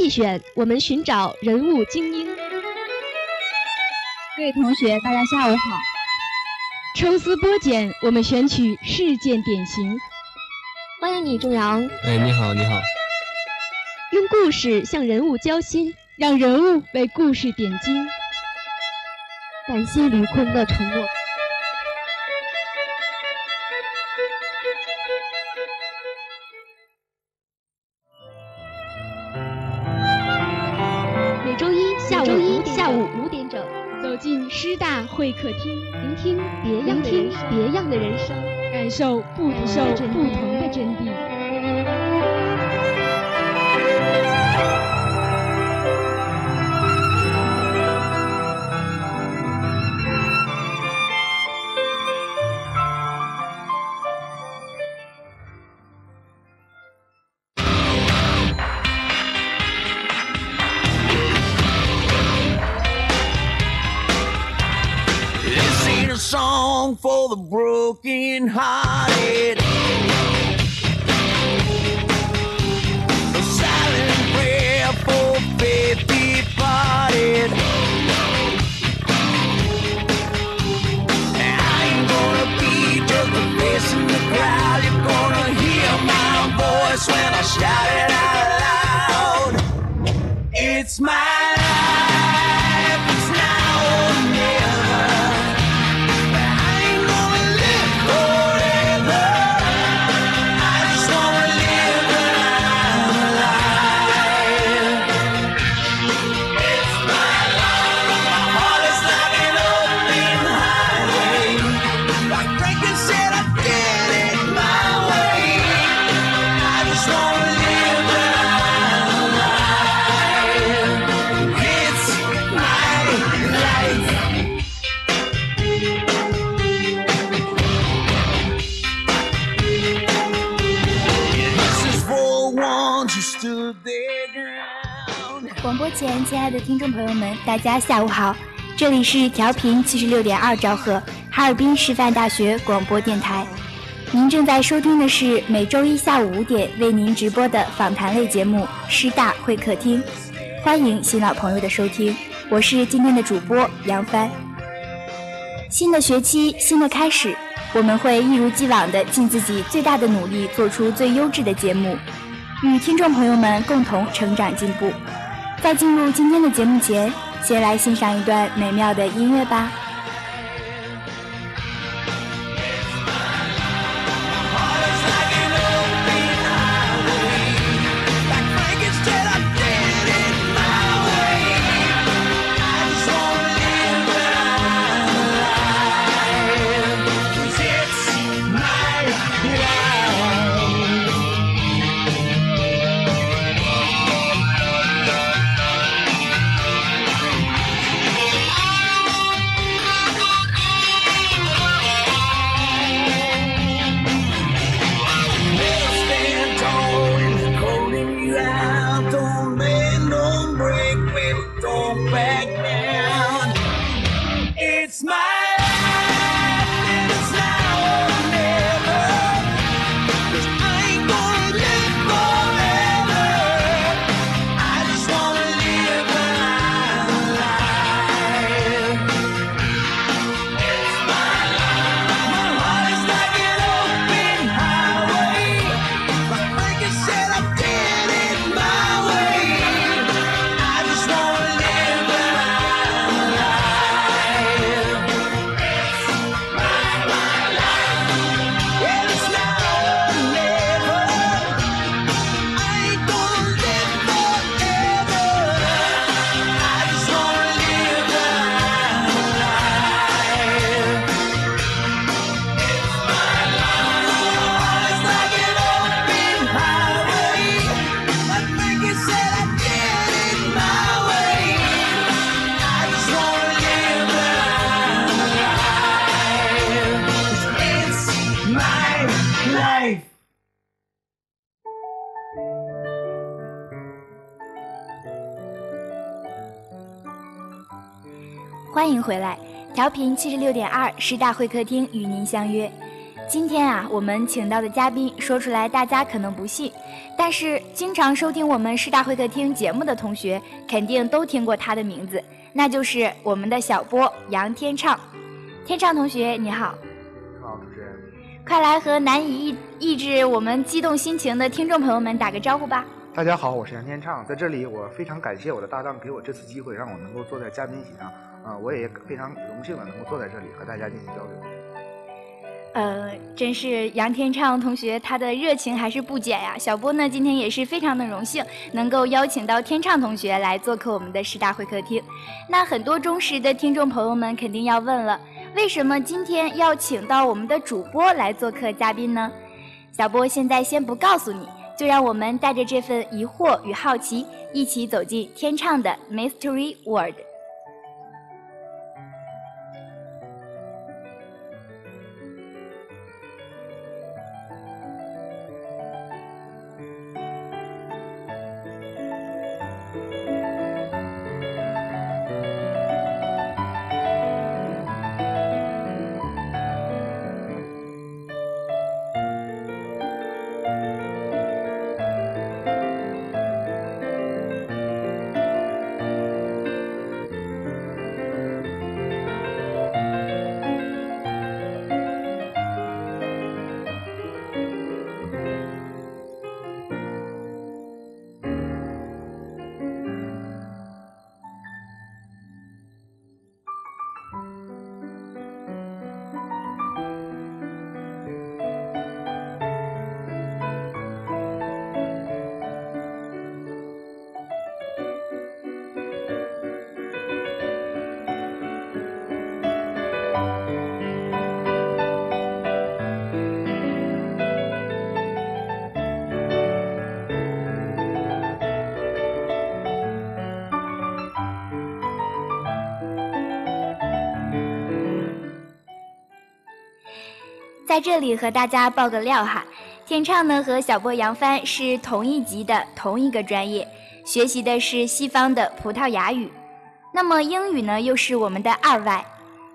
细选，我们寻找人物精英。各位同学，大家下午好。抽丝剥茧，我们选取事件典型。欢迎你，仲阳。哎，你好，你好。用故事向人物交心，让人物为故事点睛。感谢吕坤的承诺。会客厅，聆听别样的人生，感受不同的真谛。For the broken hearted. A silent prayer for faith departed. I gonna be just a face in the crowd. You're gonna hear my voice when I shout it out loud. It's my 亲爱的听众朋友们，大家下午好，这里是调频七十六点二兆赫，哈尔滨师范大学广播电台。您正在收听的是每周一下午五点为您直播的访谈类节目《师大会客厅》，欢迎新老朋友的收听，我是今天的主播杨帆。新的学期，新的开始，我们会一如既往的尽自己最大的努力，做出最优质的节目。与听众朋友们共同成长进步。在进入今天的节目前，先来欣赏一段美妙的音乐吧。回来，调频七十六点二师大会客厅与您相约。今天啊，我们请到的嘉宾说出来大家可能不信，但是经常收听我们师大会客厅节目的同学肯定都听过他的名字，那就是我们的小波杨天畅。天畅同学你好，你好，主持人。快来和难以抑抑制我们激动心情的听众朋友们打个招呼吧。大家好，我是杨天畅，在这里我非常感谢我的搭档给我这次机会，让我能够坐在嘉宾席上，啊、我也非常荣幸的能够坐在这里和大家进行交流。呃，真是杨天畅同学，他的热情还是不减呀。小波呢，今天也是非常的荣幸，能够邀请到天畅同学来做客我们的师大会客厅。那很多忠实的听众朋友们肯定要问了，为什么今天要请到我们的主播来做客嘉宾呢？小波现在先不告诉你，就让我们带着这份疑惑与好奇，一起走进天畅的 Mystery World。在这里和大家爆个料哈，天畅呢和小波杨帆是同一级的同一个专业，学习的是西方的葡萄牙语，那么英语呢又是我们的二外。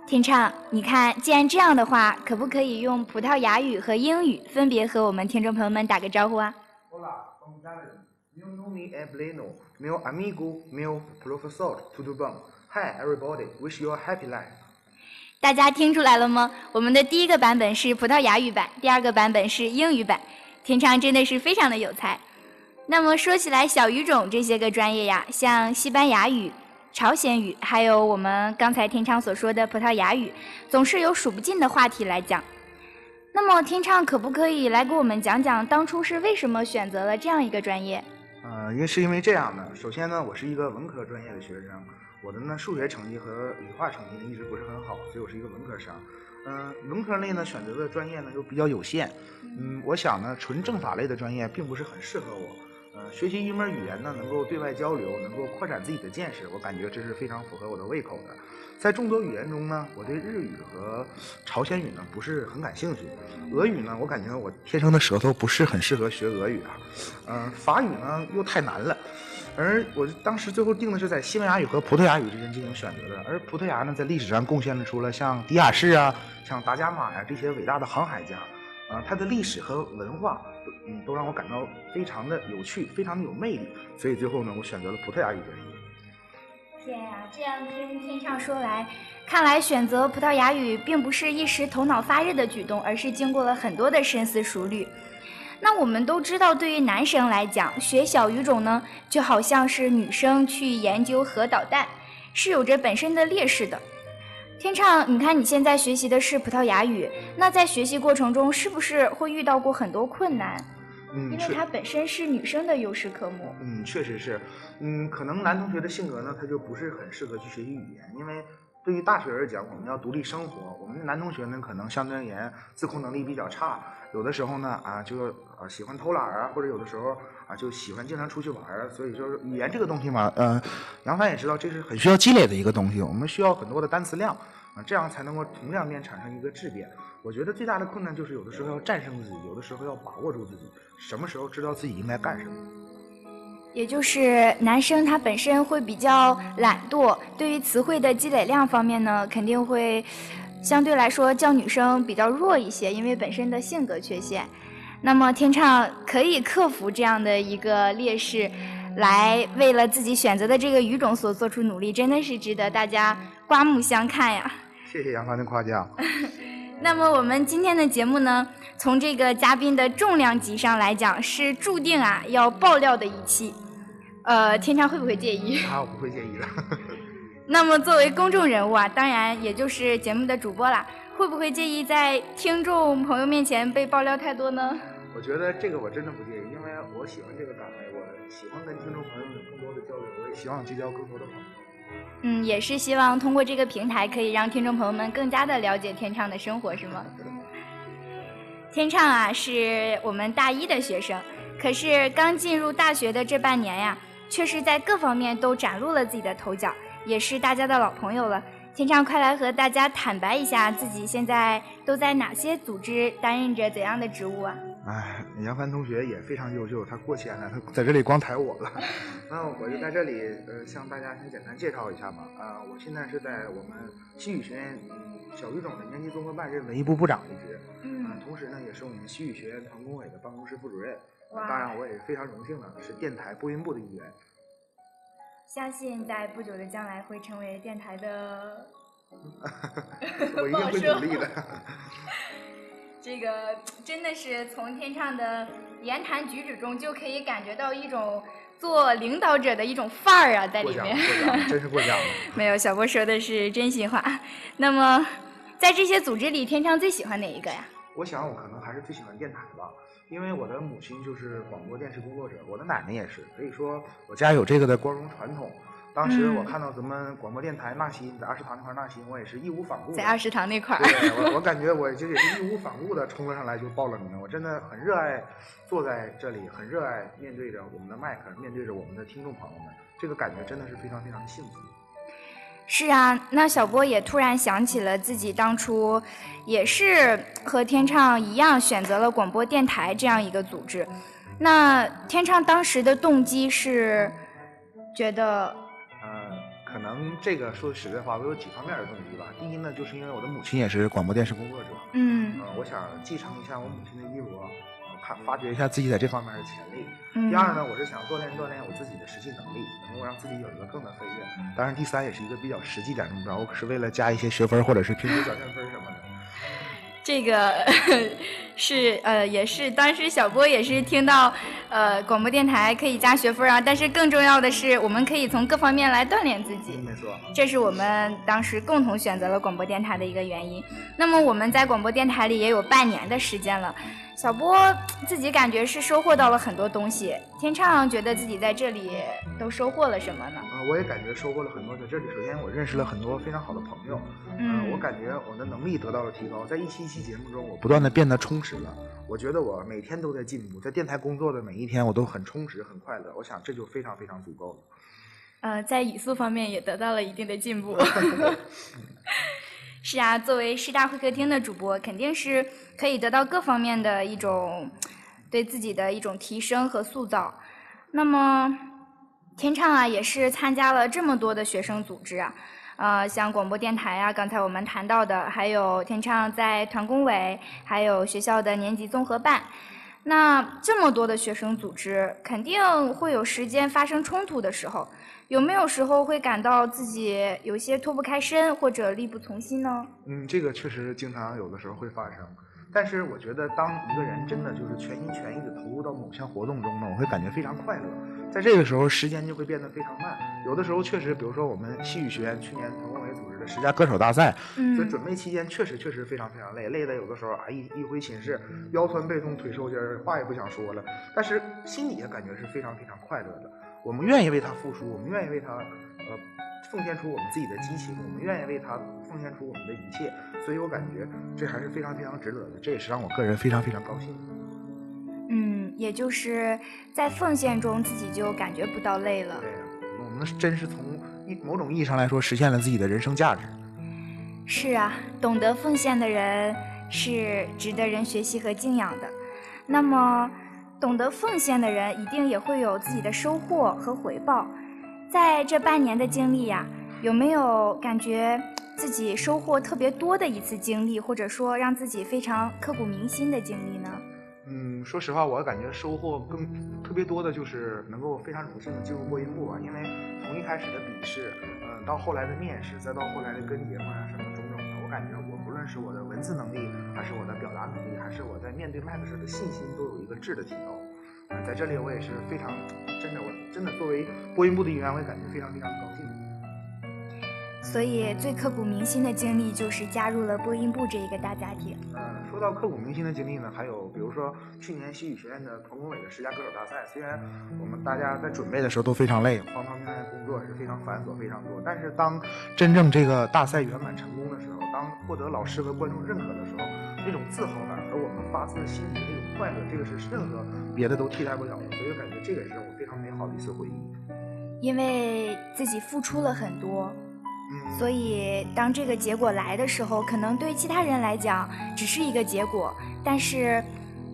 天畅，你看，既然这样的话，可不可以用葡萄牙语和英语分别和我们听众朋友们打个招呼啊？Olá, como está? Meu nome é Breno. Meu amigo, meu professor, tudo bom? Hi, everybody. Wish you a happy life. 大家听出来了吗？我们的第一个版本是葡萄牙语版，第二个版本是英语版。天畅真的是非常的有才。那么说起来，小语种这些个专业呀，像西班牙语、朝鲜语，还有我们刚才天畅所说的葡萄牙语，总是有数不尽的话题来讲。那么天畅可不可以来给我们讲讲当初是为什么选择了这样一个专业？呃，因为是因为这样的，首先呢，我是一个文科专业的学生，我的呢数学成绩和理化成绩呢一直不是很好，所以我是一个文科生。嗯、文科类呢选择的专业呢又比较有限，嗯，我想呢纯政法类的专业并不是很适合我。呃，学习一门语言呢，能够对外交流，能够扩展自己的见识，我感觉这是非常符合我的胃口的。在众多语言中呢，我对日语和朝鲜语呢不是很感兴趣，俄语呢，我感觉我天生的舌头不是很适合学俄语啊，嗯、法语呢又太难了。而我当时最后定的是在西班牙语和葡萄牙语之间进行选择的，而葡萄牙呢，在历史上贡献了出了像迪亚士啊、像达伽马呀、这些伟大的航海家，啊、它的历史和文化，嗯，都让我感到非常的有趣，非常的有魅力，所以最后呢，我选择了葡萄牙语专业。天呀、这样听天上说来，看来选择葡萄牙语并不是一时头脑发热的举动，而是经过了很多的深思熟虑。那我们都知道，对于男生来讲，学小语种呢，就好像是女生去研究核导弹，是有着本身的劣势的。天畅，你看你现在学习的是葡萄牙语，那在学习过程中是不是会遇到过很多困难？嗯，因为它本身是女生的优势科目。嗯，确实是，嗯，可能男同学的性格呢，他就不是很适合去学习语言，因为对于大学而讲，我们要独立生活，男同学呢，可能相对而言自控能力比较差，有的时候呢，啊，就啊喜欢偷懒啊，或者有的时候啊就喜欢经常出去玩儿，所以就是语言这个东西嘛，呃，杨帆也知道这是很需要积累的一个东西，我们需要很多的单词量啊，这样才能够从量变产生一个质变。我觉得最大的困难就是有的时候要战胜自己，有的时候要把握住自己，什么时候知道自己应该干什么。也就是男生他本身会比较懒惰，对于词汇的积累量方面呢，肯定会相对来说较女生比较弱一些，因为本身的性格缺陷。那么天畅可以克服这样的一个劣势，来为了自己选择的这个语种所做出努力，真的是值得大家刮目相看呀。谢谢杨帆的夸奖。那么我们今天的节目呢，从这个嘉宾的重量级上来讲，是注定啊要爆料的一期。呃，天畅会不会介意？啊，我不会介意的。那么作为公众人物啊，当然也就是节目的主播啦，会不会介意在听众朋友面前被爆料太多呢？我觉得这个我真的不介意，因为我喜欢这个岗位，我喜欢跟听众朋友们有更多的交流，我也希望结交更多的朋友。嗯，也是希望通过这个平台，可以让听众朋友们更加的了解天畅的生活，是吗？天畅啊，是我们大一的学生，可是刚进入大学的这半年呀，却是在各方面都崭露了自己的头角，也是大家的老朋友了。天畅，快来和大家坦白一下，自己现在都在哪些组织担任着怎样的职务啊？哎，杨帆同学也非常优秀，他过谦了，他在这里光抬我了。那我就在这里，呃，向大家先简单介绍一下吧。啊、我现在是在我们西语学院嗯小语种的年级综合办任文艺部部长一职，嗯嗯，同时呢，也是我们西语学院团工委的办公室副主任。哇当然，我也非常荣幸的是电台播音部的一员。相信在不久的将来会成为电台的 我一定会努力的。这个真的是从天畅的言谈举止中就可以感觉到一种做领导者的一种范儿啊，在里面。真是过奖了。没有，小波说的是真心话。那么，在这些组织里，天畅最喜欢哪一个呀？我想我可能还是最喜欢电台吧，因为我的母亲就是广播电视工作者，我的奶奶也是，所以说我家有这个的光荣传统。当时我嗯看到咱们广播电台纳新在二食堂那块纳新，我也是义无反顾。在二食堂那块儿。对我，我感觉我就也是义无反顾的冲了上来就报了名。我真的很热爱坐在这里，很热爱面对着我们的麦克，面对着我们的听众朋友们，这个感觉真的是非常非常幸福。是啊，那小波也突然想起了自己当初也是和天畅一样选择了广播电台这样一个组织。那天畅当时的动机是觉得，呃，可能这个说实在话，我有几方面的动机吧。第一呢，就是因为我的母亲也是广播电视工作者，嗯呃，我想继承一下我母亲的衣钵，呃看发掘一下自己在这方面的潜力。嗯第二呢，我是想锻炼锻炼我自己的实际能力，能够让自己有一个更的飞跃。当然，第三也是一个比较实际点的目标，我可是为了加一些学分或者是评估表现分什么的。这个 是呃，也是当时小波也是听到呃广播电台可以加学分啊，但是更重要的是我们可以从各方面来锻炼自己。没错，这是我们当时共同选择了广播电台的一个原因。那么我们在广播电台里也有半年的时间了，小波自己感觉是收获到了很多东西。天畅觉得自己在这里都收获了什么呢？呃，我也感觉收获了很多。在这里，首先我认识了很多非常好的朋友，嗯呃我感觉我的能力得到了提高，在一期一期节目中，我不断的变得充实了。我觉得我每天都在进步，在电台工作的每一天，我都很充实、很快乐。我想这就非常非常足够了。呃，在语速方面也得到了一定的进步。是啊，作为师大会客厅的主播，肯定是可以得到各方面的一种对自己的一种提升和塑造。那么，天畅啊，也是参加了这么多的学生组织啊，呃，像广播电台啊，刚才我们谈到的，还有天畅在团工委，还有学校的年级综合办。那这么多的学生组织，肯定会有时间发生冲突的时候。有没有时候会感到自己有些脱不开身或者力不从心呢？嗯，这个确实经常有的时候会发生。但是我觉得，当一个人真的就是全心全意的投入到某项活动中呢，我会感觉非常快乐。在这个时候，时间就会变得非常慢。有的时候确实，比如说我们戏剧学院去年团工委组织的十佳歌手大赛，在嗯准备期间确实确实非常非常累，累的有的时候啊一一回寝室腰酸背痛腿抽筋儿，话也不想说了。但是心底也感觉是非常非常快乐的。我们愿意为他付出，我们愿意为他呃奉献出我们自己的激情，我们愿意为他奉献出我们的一切。所以我感觉这还是非常非常值得的，这也是让我个人非常非常高兴的。嗯，也就是在奉献中自己就感觉不到累了。对，我们真是从一某种意义上来说实现了自己的人生价值。是啊，懂得奉献的人是值得人学习和敬仰的。那么，懂得奉献的人，一定也会有自己的收获和回报。在这半年的经历呀，有没有感觉自己收获特别多的一次经历，或者说让自己非常刻骨铭心的经历呢？嗯，说实话，我感觉收获更特别多的就是能够非常荣幸的进入播音部啊，因为从一开始的笔试，嗯，到后来的面试，再到后来的跟节目啊什么种种的，我感觉论是我的文字能力，还是我的表达能力，还是我在面对麦克时的信心，都有一个质的提高。呃，在这里我也是非常真的，我真的作为播音部的一员，我也感觉非常非常高兴。所以最刻骨铭心的经历就是加入了播音部这一个大家庭。嗯，说到刻骨铭心的经历呢，还有比如说去年戏曲学院的童工委的十佳歌手大赛，虽然我们大家在准备的时候都非常累，方方面面工作是非常繁琐非常多，但是当真正这个大赛圆满成功的时候，当获得老师和观众认可的时候，那种自豪感和我们发自心底的那种快乐，这个是任何别的都替代不了的，所以我感觉这个也是我非常美好的一次回忆。因为自己付出了很多，所以当这个结果来的时候，可能对其他人来讲只是一个结果，但是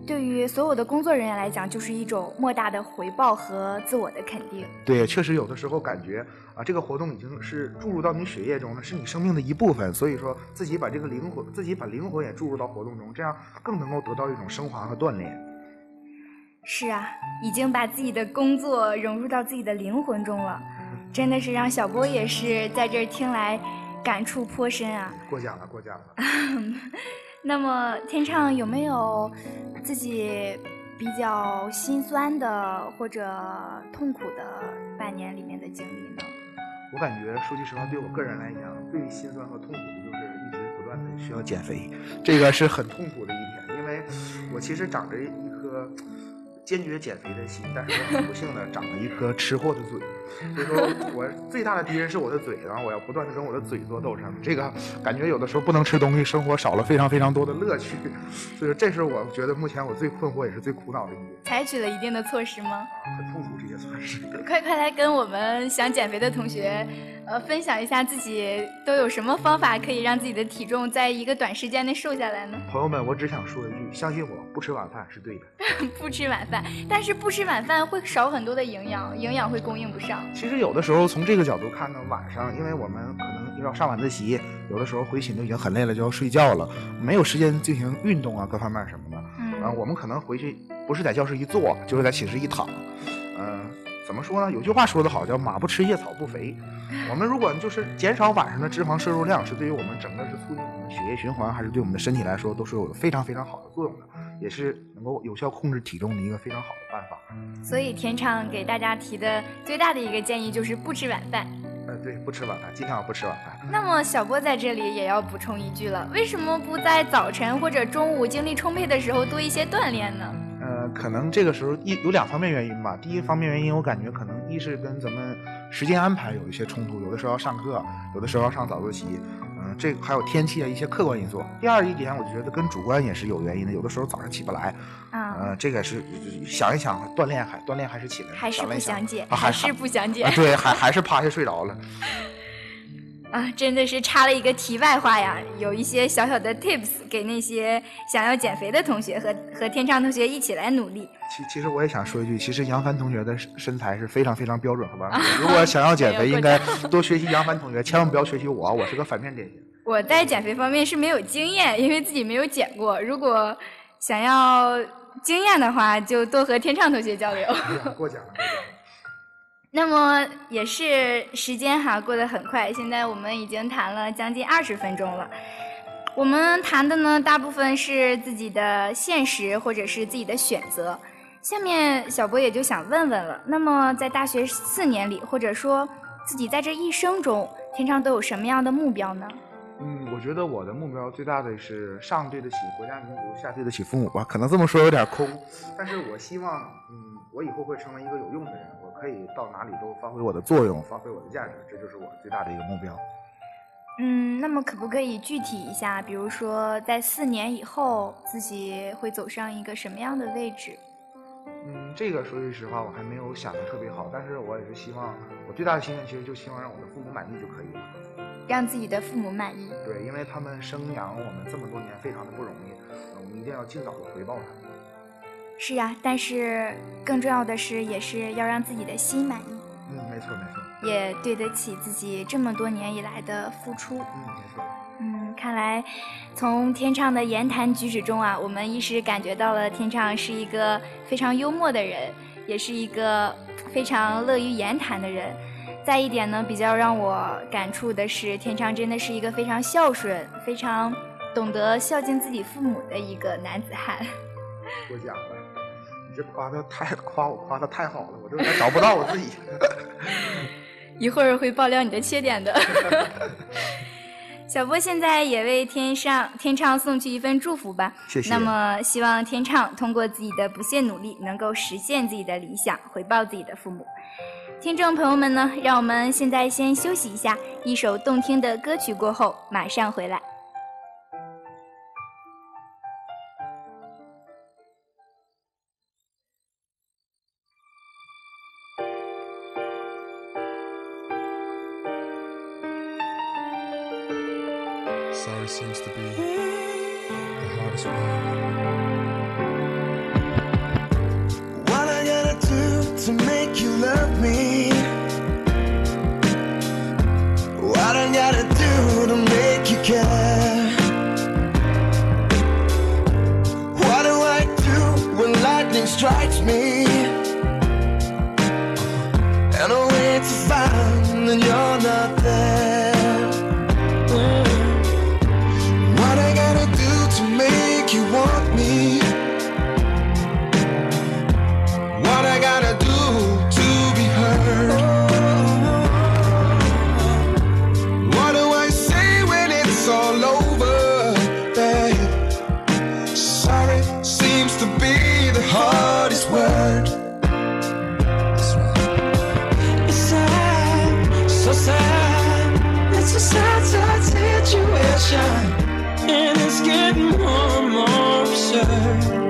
对于所有的工作人员来讲，就是一种莫大的回报和自我的肯定。对，确实有的时候感觉啊，这个活动已经是注入到你血液中了，是你生命的一部分。所以说，自己把这个灵魂，自己把灵魂也注入到活动中，这样更能够得到一种升华和锻炼。是啊，已经把自己的工作融入到自己的灵魂中了，真的是让小波也是在这儿听来感触颇深啊。过奖了，过奖了。那么天畅有没有自己比较心酸的或者痛苦的半年里面的经历呢？我感觉说句实话，对我个人来讲，最心酸和痛苦的就是一直不断的需要减肥，这个是很痛苦的一点，因为我其实长着一颗坚决减肥的心，但是我很不幸的长了一颗吃货的嘴，所以说 我最大的敌人是我的嘴，然后我要不断的跟我的嘴做斗争，这个感觉有的时候不能吃东西，生活少了非常非常多的乐趣，所以说这是我觉得目前我最困惑也是最苦恼的一点，采取了一定的措施吗？很痛苦这些措施。快快来跟我们想减肥的同学，呃，分享一下自己都有什么方法可以让自己的体重在一个短时间内瘦下来呢？朋友们，我只想说一句，相信我，不吃晚饭是对的。不吃晚饭，但是不吃晚饭会少很多的营养，营养会供应不上。其实有的时候从这个角度看呢，晚上因为我们可能要上晚自习，有的时候回寝就已经很累了，就要睡觉了，没有时间进行运动啊，各方面什么的。嗯啊，我们可能回去不是在教室一坐，就是在寝室一躺。嗯、怎么说呢？有句话说得好，叫“马不吃夜草不肥”。我们如果就是减少晚上的脂肪摄入量，是对于我们整个是促进我们血液循环，还是对我们的身体来说，都是有非常非常好的作用的，也是能够有效控制体重的一个非常好的办法。所以田畅给大家提的最大的一个建议就是不吃晚饭。呃，对，不吃晚饭，尽量不吃晚饭。那么小波在这里也要补充一句了，为什么不在早晨或者中午精力充沛的时候多一些锻炼呢？呃，可能这个时候一有两方面原因吧。第一方面原因，我感觉可能一是跟咱们时间安排有一些冲突，有的时候要上课，有的时候要上早自习，嗯、这个还有天气啊一些客观因素。第二一点，我觉得跟主观也是有原因的，有的时候早上起不来，啊、呃，这个是想一想，锻炼还锻炼还是起来，还是不想了一想详解，啊、还还是不想解啊，对，还还是趴下睡着了。啊，真的是插了一个题外话呀，有一些小小的 tips 给那些想要减肥的同学和和天畅同学一起来努力。其其实我也想说一句，其实杨帆同学的身身材是非常非常标准和完美的。如果想要减肥，应该多学习杨帆同学，千万不要学习我，我是个反面典型。我在减肥方面是没有经验，因为自己没有减过。如果想要经验的话，就多和天畅同学交流。哎过奖了，过奖了。那么也是时间哈过得很快，现在我们已经谈了将近二十分钟了。我们谈的呢，大部分是自己的现实或者是自己的选择。下面小博也就想问问了，那么在大学四年里，或者说自己在这一生中，平常都有什么样的目标呢？嗯，我觉得我的目标最大的是上对得起国家民族，下对得起父母吧。可能这么说有点空，但是我希望，嗯，我以后会成为一个有用的人，我可以到哪里都发挥我的作用，发挥我的价值，这就是我最大的一个目标。嗯，那么可不可以具体一下？比如说，在四年以后，自己会走上一个什么样的位置？嗯，这个说句实话，我还没有想的特别好，但是我也是希望，我最大的心愿其实就希望让我的父母满意就可以了。让自己的父母满意。对，因为他们生养我们这么多年非常的不容易，呃我们一定要尽早的回报他们。是呀，但是更重要的是，也是要让自己的心满意，嗯，没错没错，也对得起自己这么多年以来的付出。嗯，没错。嗯，看来从天畅的言谈举止中啊，我们一时感觉到了天畅是一个非常幽默的人，也是一个非常乐于言谈的人。再一点呢，比较让我感触的是，天畅真的是一个非常孝顺、非常懂得孝敬自己父母的一个男子汉。过奖了，你这夸的太夸我夸的太好了，我这找不到我自己。一会儿会爆料你的缺点的。小波现在也为天上天畅送去一份祝福吧。谢谢那么希望天畅通过自己的不懈努力，能够实现自己的理想，回报自己的父母。听众朋友们呢，让我们现在先休息一下，一首动听的歌曲过后，马上回来。Situation. And it's getting more and more absurd.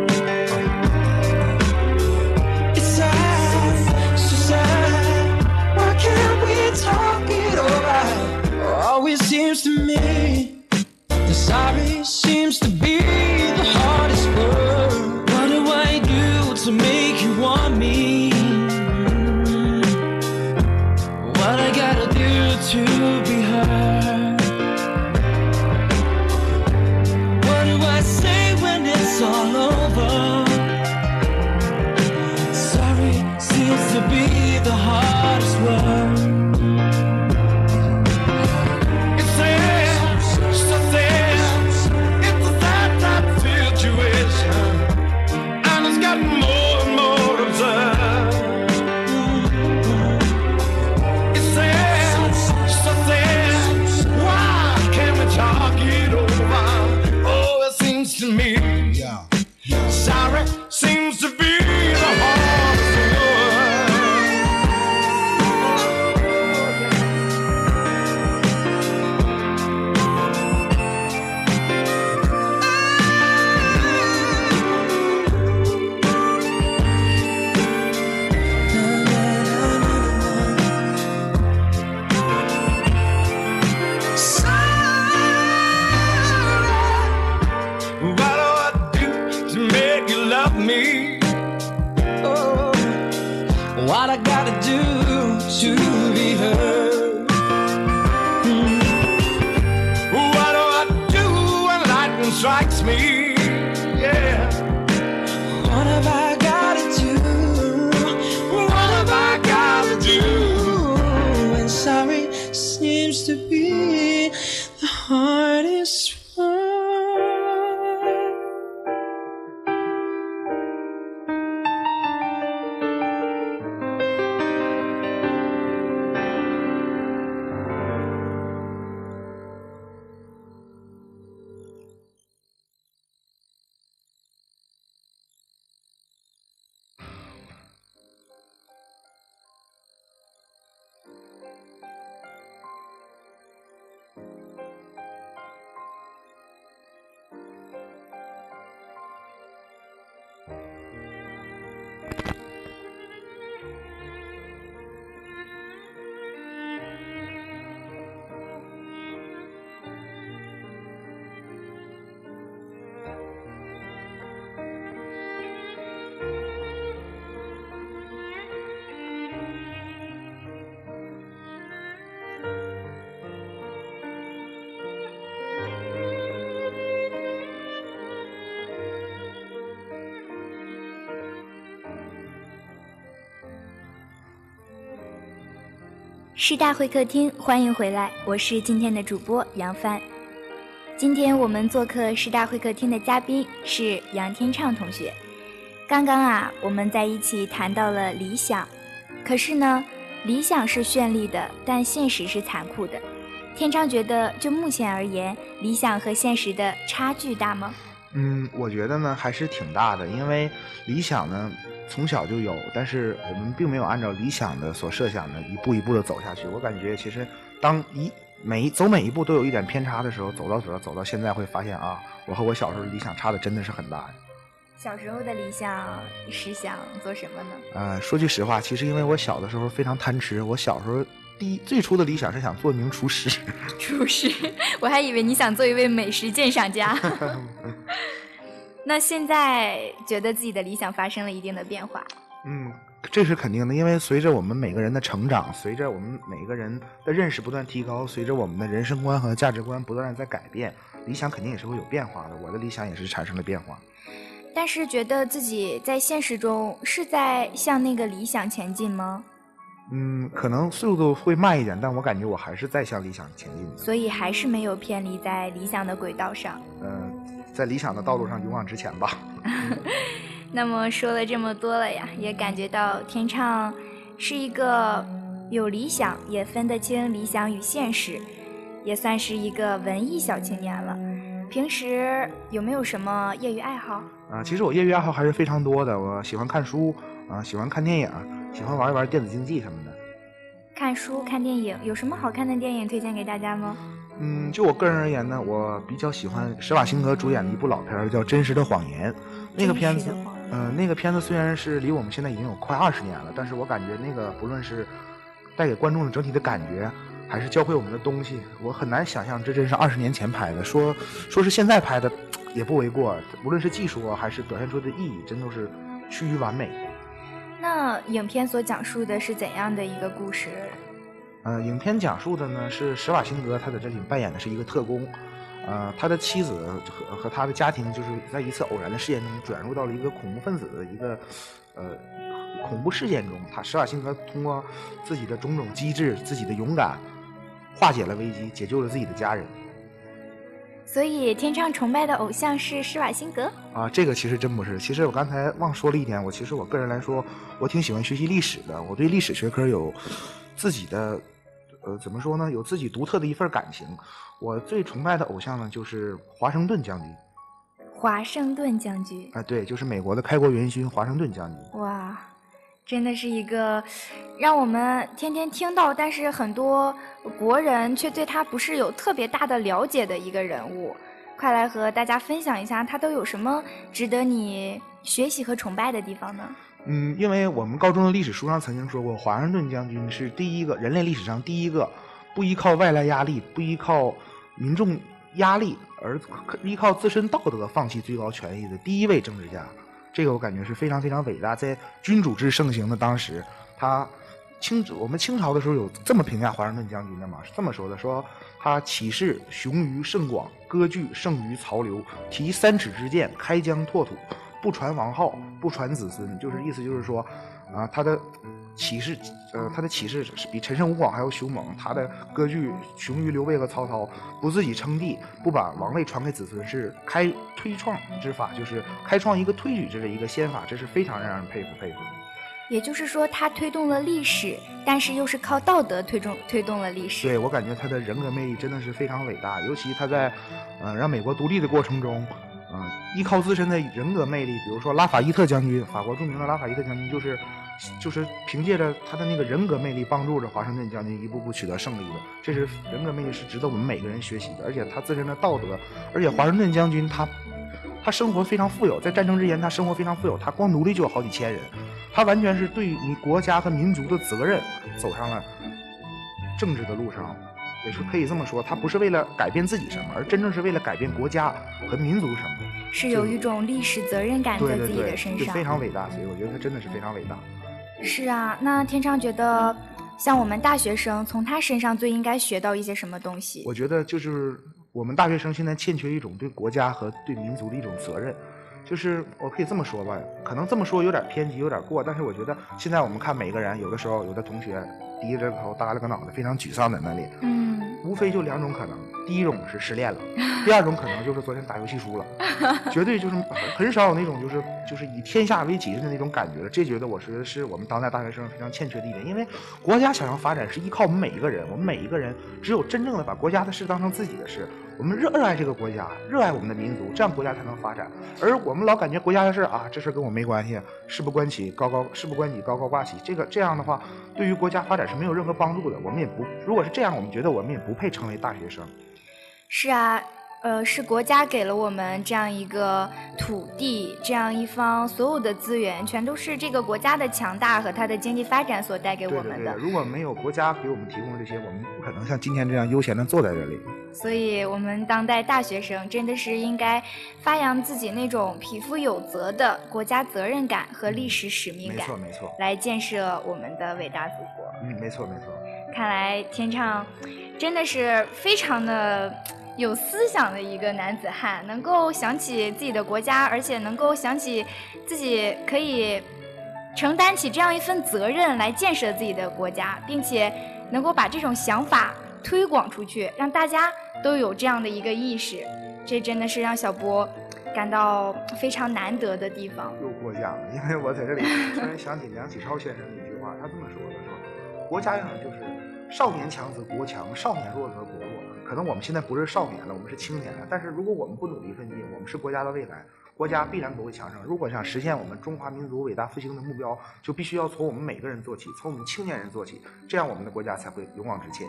师大会客厅，欢迎回来，我是今天的主播杨帆。今天我们做客师大会客厅的嘉宾是杨天畅同学。刚刚啊，我们在一起谈到了理想，可是呢，理想是绚丽的，但现实是残酷的。天畅觉得，就目前而言，理想和现实的差距大吗？嗯，我觉得呢还是挺大的，因为理想呢从小就有，但是我们并没有按照理想的所设想的一步一步的走下去。我感觉其实当一每一走每一步都有一点偏差的时候，走到走到走到现在会发现啊，我和我小时候的理想差的真的是很大。小时候的理想是想做什么呢？呃，说句实话，其实因为我小的时候非常贪吃，我小时候第一最初的理想是想做一名厨师。厨师，我还以为你想做一位美食鉴赏家。那现在觉得自己的理想发生了一定的变化？嗯，这是肯定的，因为随着我们每个人的成长，随着我们每个人的认识不断提高，随着我们的人生观和价值观不断在改变，理想肯定也是会有变化的。我的理想也是产生了变化。但是觉得自己在现实中是在向那个理想前进吗？嗯，可能速度会慢一点，但我感觉我还是在向理想前进的。所以还是没有偏离在理想的轨道上。嗯，在理想的道路上勇往直前吧。那么说了这么多了呀，也感觉到天畅是一个有理想，也分得清理想与现实，也算是一个文艺小青年了。平时有没有什么业余爱好？啊，其实我业余爱好还是非常多的。我喜欢看书，啊，喜欢看电影，喜欢玩一玩电子竞技什么的。看书、看电影，有什么好看的电影推荐给大家吗？嗯，就我个人而言呢，我比较喜欢施瓦辛格主演的一部老片，叫《真实的谎言》。那个片子，嗯，那个片子虽然是离我们现在已经有快二十年了，但是我感觉那个不论是带给观众的整体的感觉。还是教会我们的东西，我很难想象这真是二十年前拍的。说说是现在拍的，也不为过。无论是技术还是表现出的意义，真都是趋于完美。那影片所讲述的是怎样的一个故事？呃，影片讲述的呢是施瓦辛格，他在这里扮演的是一个特工。呃，他的妻子和和他的家庭就是在一次偶然的事件中转入到了一个恐怖分子的一个呃恐怖事件中。他施瓦辛格通过自己的种种机智，自己的勇敢。化解了危机，解救了自己的家人。所以，天畅崇拜的偶像是施瓦辛格啊？这个其实真不是。其实我刚才忘说了一点，我其实我个人来说，我挺喜欢学习历史的。我对历史学科有自己的，呃，怎么说呢？有自己独特的一份感情。我最崇拜的偶像呢，就是华盛顿将军。华盛顿将军啊，对，就是美国的开国元勋华盛顿将军。哇！真的是一个让我们天天听到，但是很多国人却对他不是有特别大的了解的一个人物。快来和大家分享一下，他都有什么值得你学习和崇拜的地方呢？嗯，因为我们高中的历史书上曾经说过，华盛顿将军是第一个人类历史上第一个不依靠外来压力、不依靠民众压力而依靠自身道德放弃最高权益的第一位政治家。这个我感觉是非常非常伟大，在君主制盛行的当时，他清我们清朝的时候有这么评价华盛顿将军的吗？是这么说的：说他起事雄于甚广，割据胜于曹刘，提三尺之剑，开疆拓土，不传王号，不传子孙，就是意思就是说，啊，他的。起势，呃，他的起势是比陈胜吴广还要凶猛。他的割据雄于刘备和曹操，不自己称帝，不把王位传给子孙，是开推创之法，就是开创一个推举制的一个先法，这是非常让人佩服佩服的。也就是说，他推动了历史，但是又是靠道德推动推动了历史。对我感觉他的人格魅力真的是非常伟大，尤其他在，呃，让美国独立的过程中，啊，依靠自身的人格魅力，比如说拉法伊特将军，法国著名的拉法伊特将军就是。就是凭借着他的那个人格魅力，帮助着华盛顿将军一步步取得胜利的。这是人格魅力，是值得我们每个人学习的。而且他自身的道德，而且华盛顿将军他，他生活非常富有，在战争之前他生活非常富有，他光奴隶就有好几千人，他完全是对你国家和民族的责任走上了政治的路上，也是可以这么说，他不是为了改变自己什么，而真正是为了改变国家和民族什么，是有一种历史责任感在自己的身上，非常伟大。所以我觉得他真的是非常伟大。是啊，那天昌觉得，像我们大学生从他身上最应该学到一些什么东西？我觉得就是我们大学生现在欠缺一种对国家和对民族的一种责任。就是我可以这么说吧，可能这么说有点偏激，有点过，但是我觉得现在我们看每个人，有的时候有的同学低着头耷拉个脑袋，非常沮丧在那里，嗯，无非就两种可能，第一种是失恋了，第二种可能就是昨天打游戏输了，绝对就是很少有那种就是就是以天下为己任的那种感觉了。这觉得我觉得是我们当代大学生非常欠缺的一点，因为国家想要发展是依靠我们每一个人，我们每一个人只有真正的把国家的事当成自己的事，我们热热爱这个国家，热爱我们的民族，这样国家才能发展。而我们老感觉国家的事啊，这事跟我没关系，事不关己高高事不关己高高挂起，这个这样的话，对于国家发展是没有任何帮助的。我们也不，如果是这样，我们觉得我们也不配成为大学生。是啊，呃，是国家给了我们这样一个土地，这样一方所有的资源，全都是这个国家的强大和它的经济发展所带给我们的。对对对，如果没有国家给我们提供这些，我们不可能像今天这样悠闲的坐在这里。所以，我们当代大学生真的是应该发扬自己那种匹夫有责的国家责任感和历史使命感，没错没错，来建设我们的伟大祖国。嗯，没错没错。看来天畅真的是非常的。有思想的一个男子汉，能够想起自己的国家，而且能够想起自己可以承担起这样一份责任来建设自己的国家，并且能够把这种想法推广出去，让大家都有这样的一个意识，这真的是让小波感到非常难得的地方。又过奖了，因为我在这里突然想起梁启超先生的一句话，他这么说的：说国家呀，就是少年强则国强，少年弱则国。可能我们现在不是少年了，我们是青年了。但是如果我们不努力奋进，我们是国家的未来，国家必然不会强盛。如果想实现我们中华民族伟大复兴的目标，就必须要从我们每个人做起，从我们青年人做起，这样我们的国家才会勇往直前。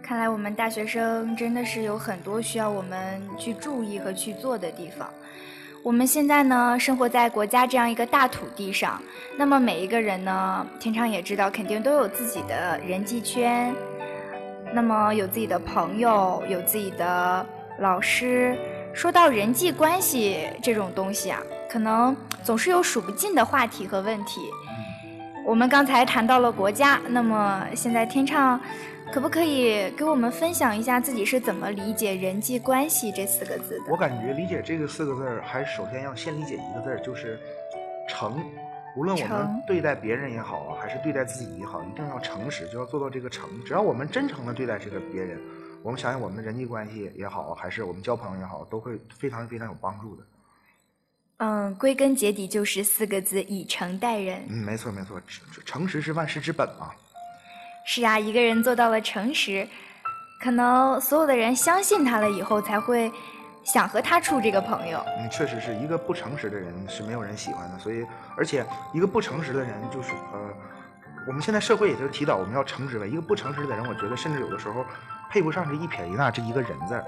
看来我们大学生真的是有很多需要我们去注意和去做的地方。我们现在呢，生活在国家这样一个大土地上，那么每一个人呢，天长也知道，肯定都有自己的人际圈。那么有自己的朋友，有自己的老师。说到人际关系这种东西啊，可能总是有数不尽的话题和问题。我们刚才谈到了国家，那么现在天畅，可不可以给我们分享一下自己是怎么理解人际关系这四个字的？我感觉理解这个四个字儿，还首先要先理解一个字儿，就是诚。无论我们对待别人也好啊，还是对待自己也好，一定要诚实，就要做到这个诚。只要我们真诚的对待这个别人，我们想想我们的人际关系也好，还是我们交朋友也好，都会非常非常有帮助的。嗯，归根结底就是四个字：以诚待人。嗯，没错没错，诚实是万事之本嘛。是啊，一个人做到了诚实，可能所有的人相信他了以后，才会。想和他处这个朋友，嗯，确实是一个不诚实的人是没有人喜欢的，所以而且一个不诚实的人就是呃，我们现在社会也就提到我们要诚实呗。一个不诚实的人，我觉得甚至有的时候配不上这一撇一捺这一个人字。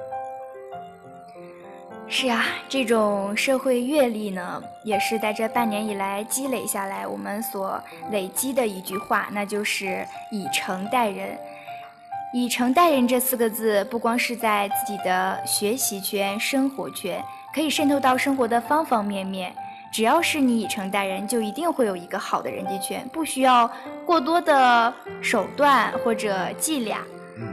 是啊，这种社会阅历呢，也是在这半年以来积累下来我们所累积的一句话，那就是以诚待人。以诚待人这四个字，不光是在自己的学习圈、生活圈，可以渗透到生活的方方面面。只要是你以诚待人，就一定会有一个好的人际圈，不需要过多的手段或者伎俩。嗯。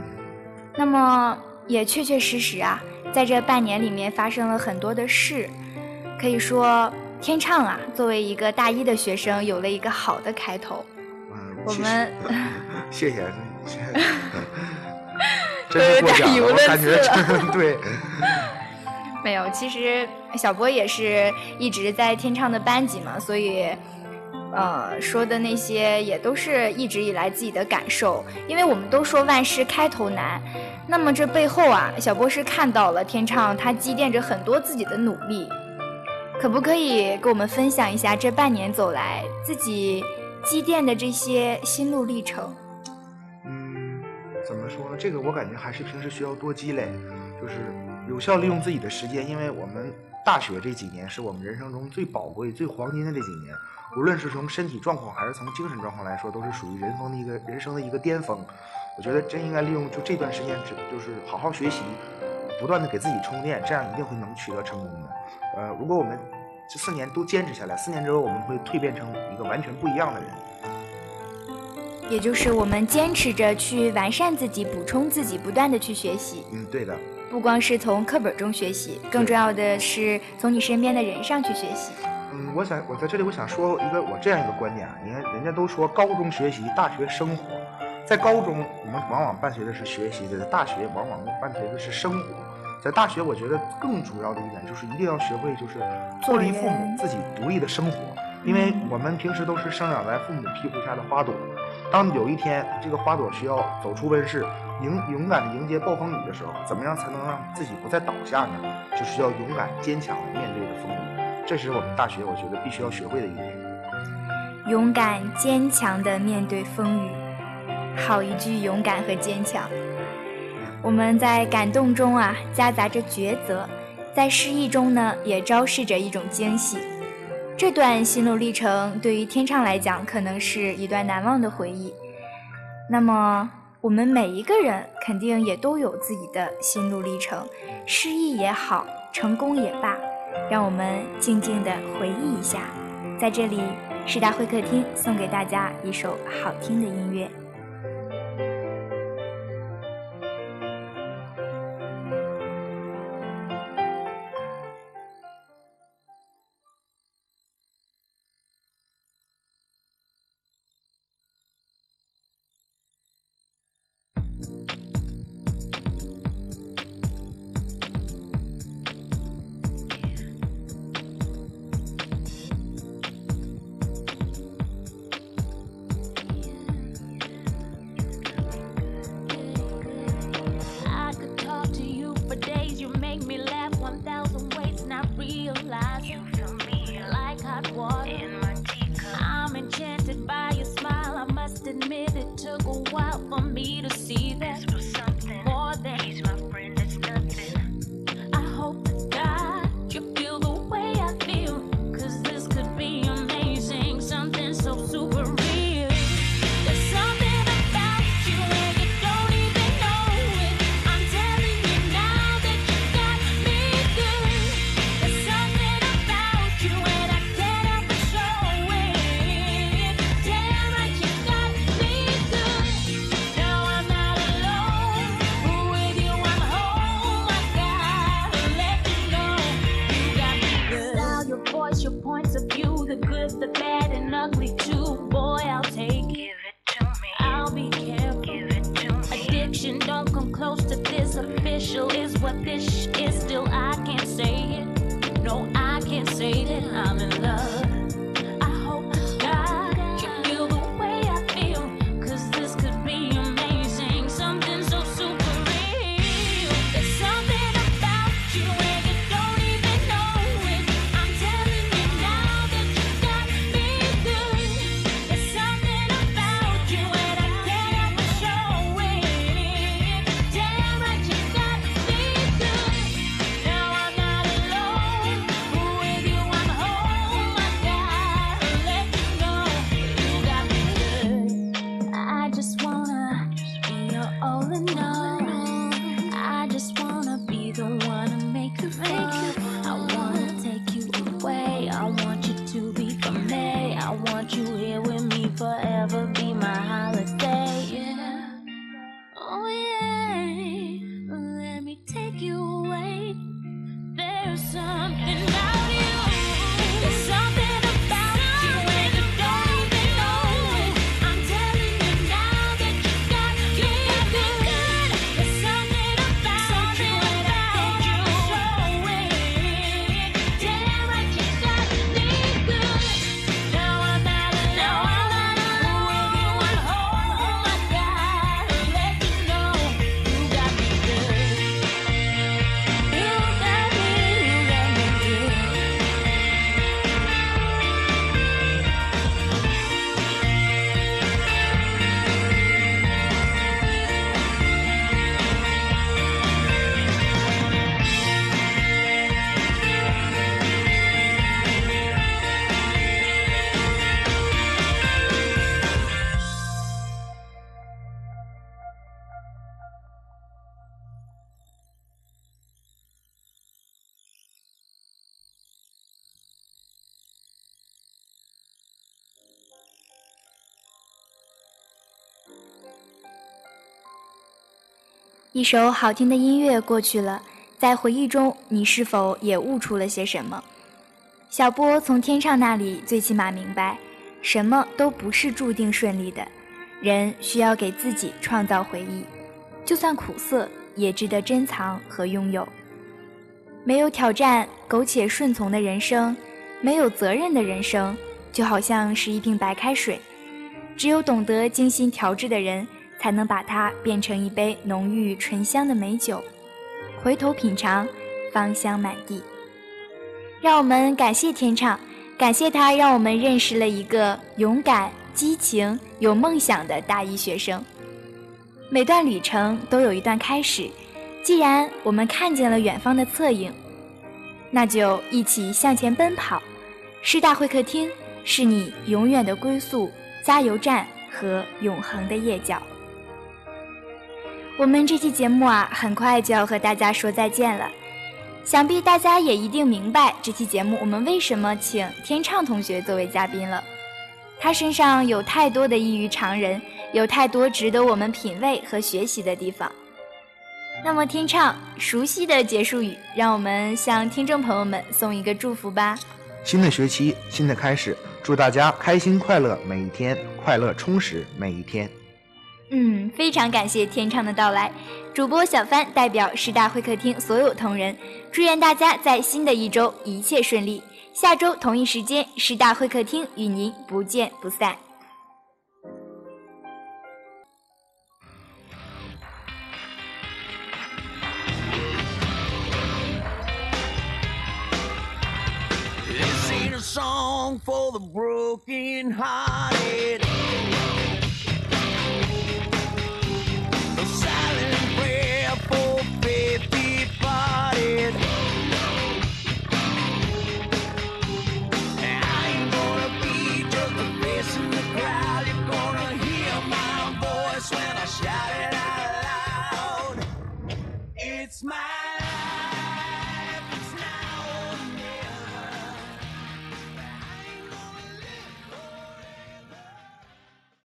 那么也确确实实啊，在这半年里面发生了很多的事，可以说天畅啊，作为一个大一的学生，有了一个好的开头。嗯，我们 谢谢。都有点语无伦次了。对，没有，其实小波也是一直在天唱的班级嘛，所以，呃，说的那些也都是一直以来自己的感受。因为我们都说万事开头难，那么这背后啊，小波是看到了天唱他积淀着很多自己的努力，可不可以给我们分享一下这半年走来自己积淀的这些心路历程？这个我感觉还是平时需要多积累，就是有效利用自己的时间，因为我们大学这几年是我们人生中最宝贵、最黄金的这几年，无论是从身体状况还是从精神状况来说，都是属于人生的一个人生的一个巅峰。我觉得真应该利用就这段时间，只就是好好学习，不断的给自己充电，这样一定会能取得成功的。呃，如果我们这四年都坚持下来，四年之后我们会蜕变成一个完全不一样的人。也就是我们坚持着去完善自己、补充自己，不断的去学习。嗯，对的。不光是从课本中学习，更重要的是从你身边的人上去学习。嗯，我想我在这里我想说一个我这样一个观点啊，你看人家都说高中学习，大学生活，在高中我们往往伴随的是学习，在大学往往伴随的是生活。在大学，我觉得更主要的一点就是一定要学会就是脱离父母，自己独立的生活。因为我们平时都是生长在父母庇护下的花朵，当有一天这个花朵需要走出温室，迎勇敢的迎接暴风雨的时候，怎么样才能让自己不再倒下呢？就是要勇敢坚强的面对着风雨，这是我们大学我觉得必须要学会的一点。勇敢坚强的面对风雨，好一句勇敢和坚强。我们在感动中啊，夹杂着抉择；在失意中呢，也昭示着一种惊喜。这段心路历程对于天畅来讲，可能是一段难忘的回忆。那么，我们每一个人肯定也都有自己的心路历程，失意也好，成功也罢，让我们静静的回忆一下。在这里，师大会客厅送给大家一首好听的音乐。took a while for me to see that. This was something more than he's 一首好听的音乐过去了，在回忆中，你是否也悟出了些什么？小波从天唱那里最起码明白，什么都不是注定顺利的，人需要给自己创造回忆，就算苦涩，也值得珍藏和拥有。没有挑战、苟且顺从的人生，没有责任的人生，就好像是一瓶白开水，只有懂得精心调制的人。才能把它变成一杯浓郁醇香的美酒，回头品尝，芳香满地。让我们感谢天唱，感谢他让我们认识了一个勇敢、激情、有梦想的大一学生。每段旅程都有一段开始，既然我们看见了远方的侧影，那就一起向前奔跑。师大会客厅是你永远的归宿、加油站和永恒的夜角。我们这期节目啊，很快就要和大家说再见了。想必大家也一定明白这期节目我们为什么请天畅同学作为嘉宾了。他身上有太多的异于常人，有太多值得我们品味和学习的地方。那么，天畅熟悉的结束语，让我们向听众朋友们送一个祝福吧。新的学期，新的开始，祝大家开心快乐每一天，快乐充实每一天。嗯，非常感谢天畅的到来。主播小帆代表师大会客厅所有同仁，祝愿大家在新的一周一切顺利。下周同一时间，师大会客厅与您不见不散。smile.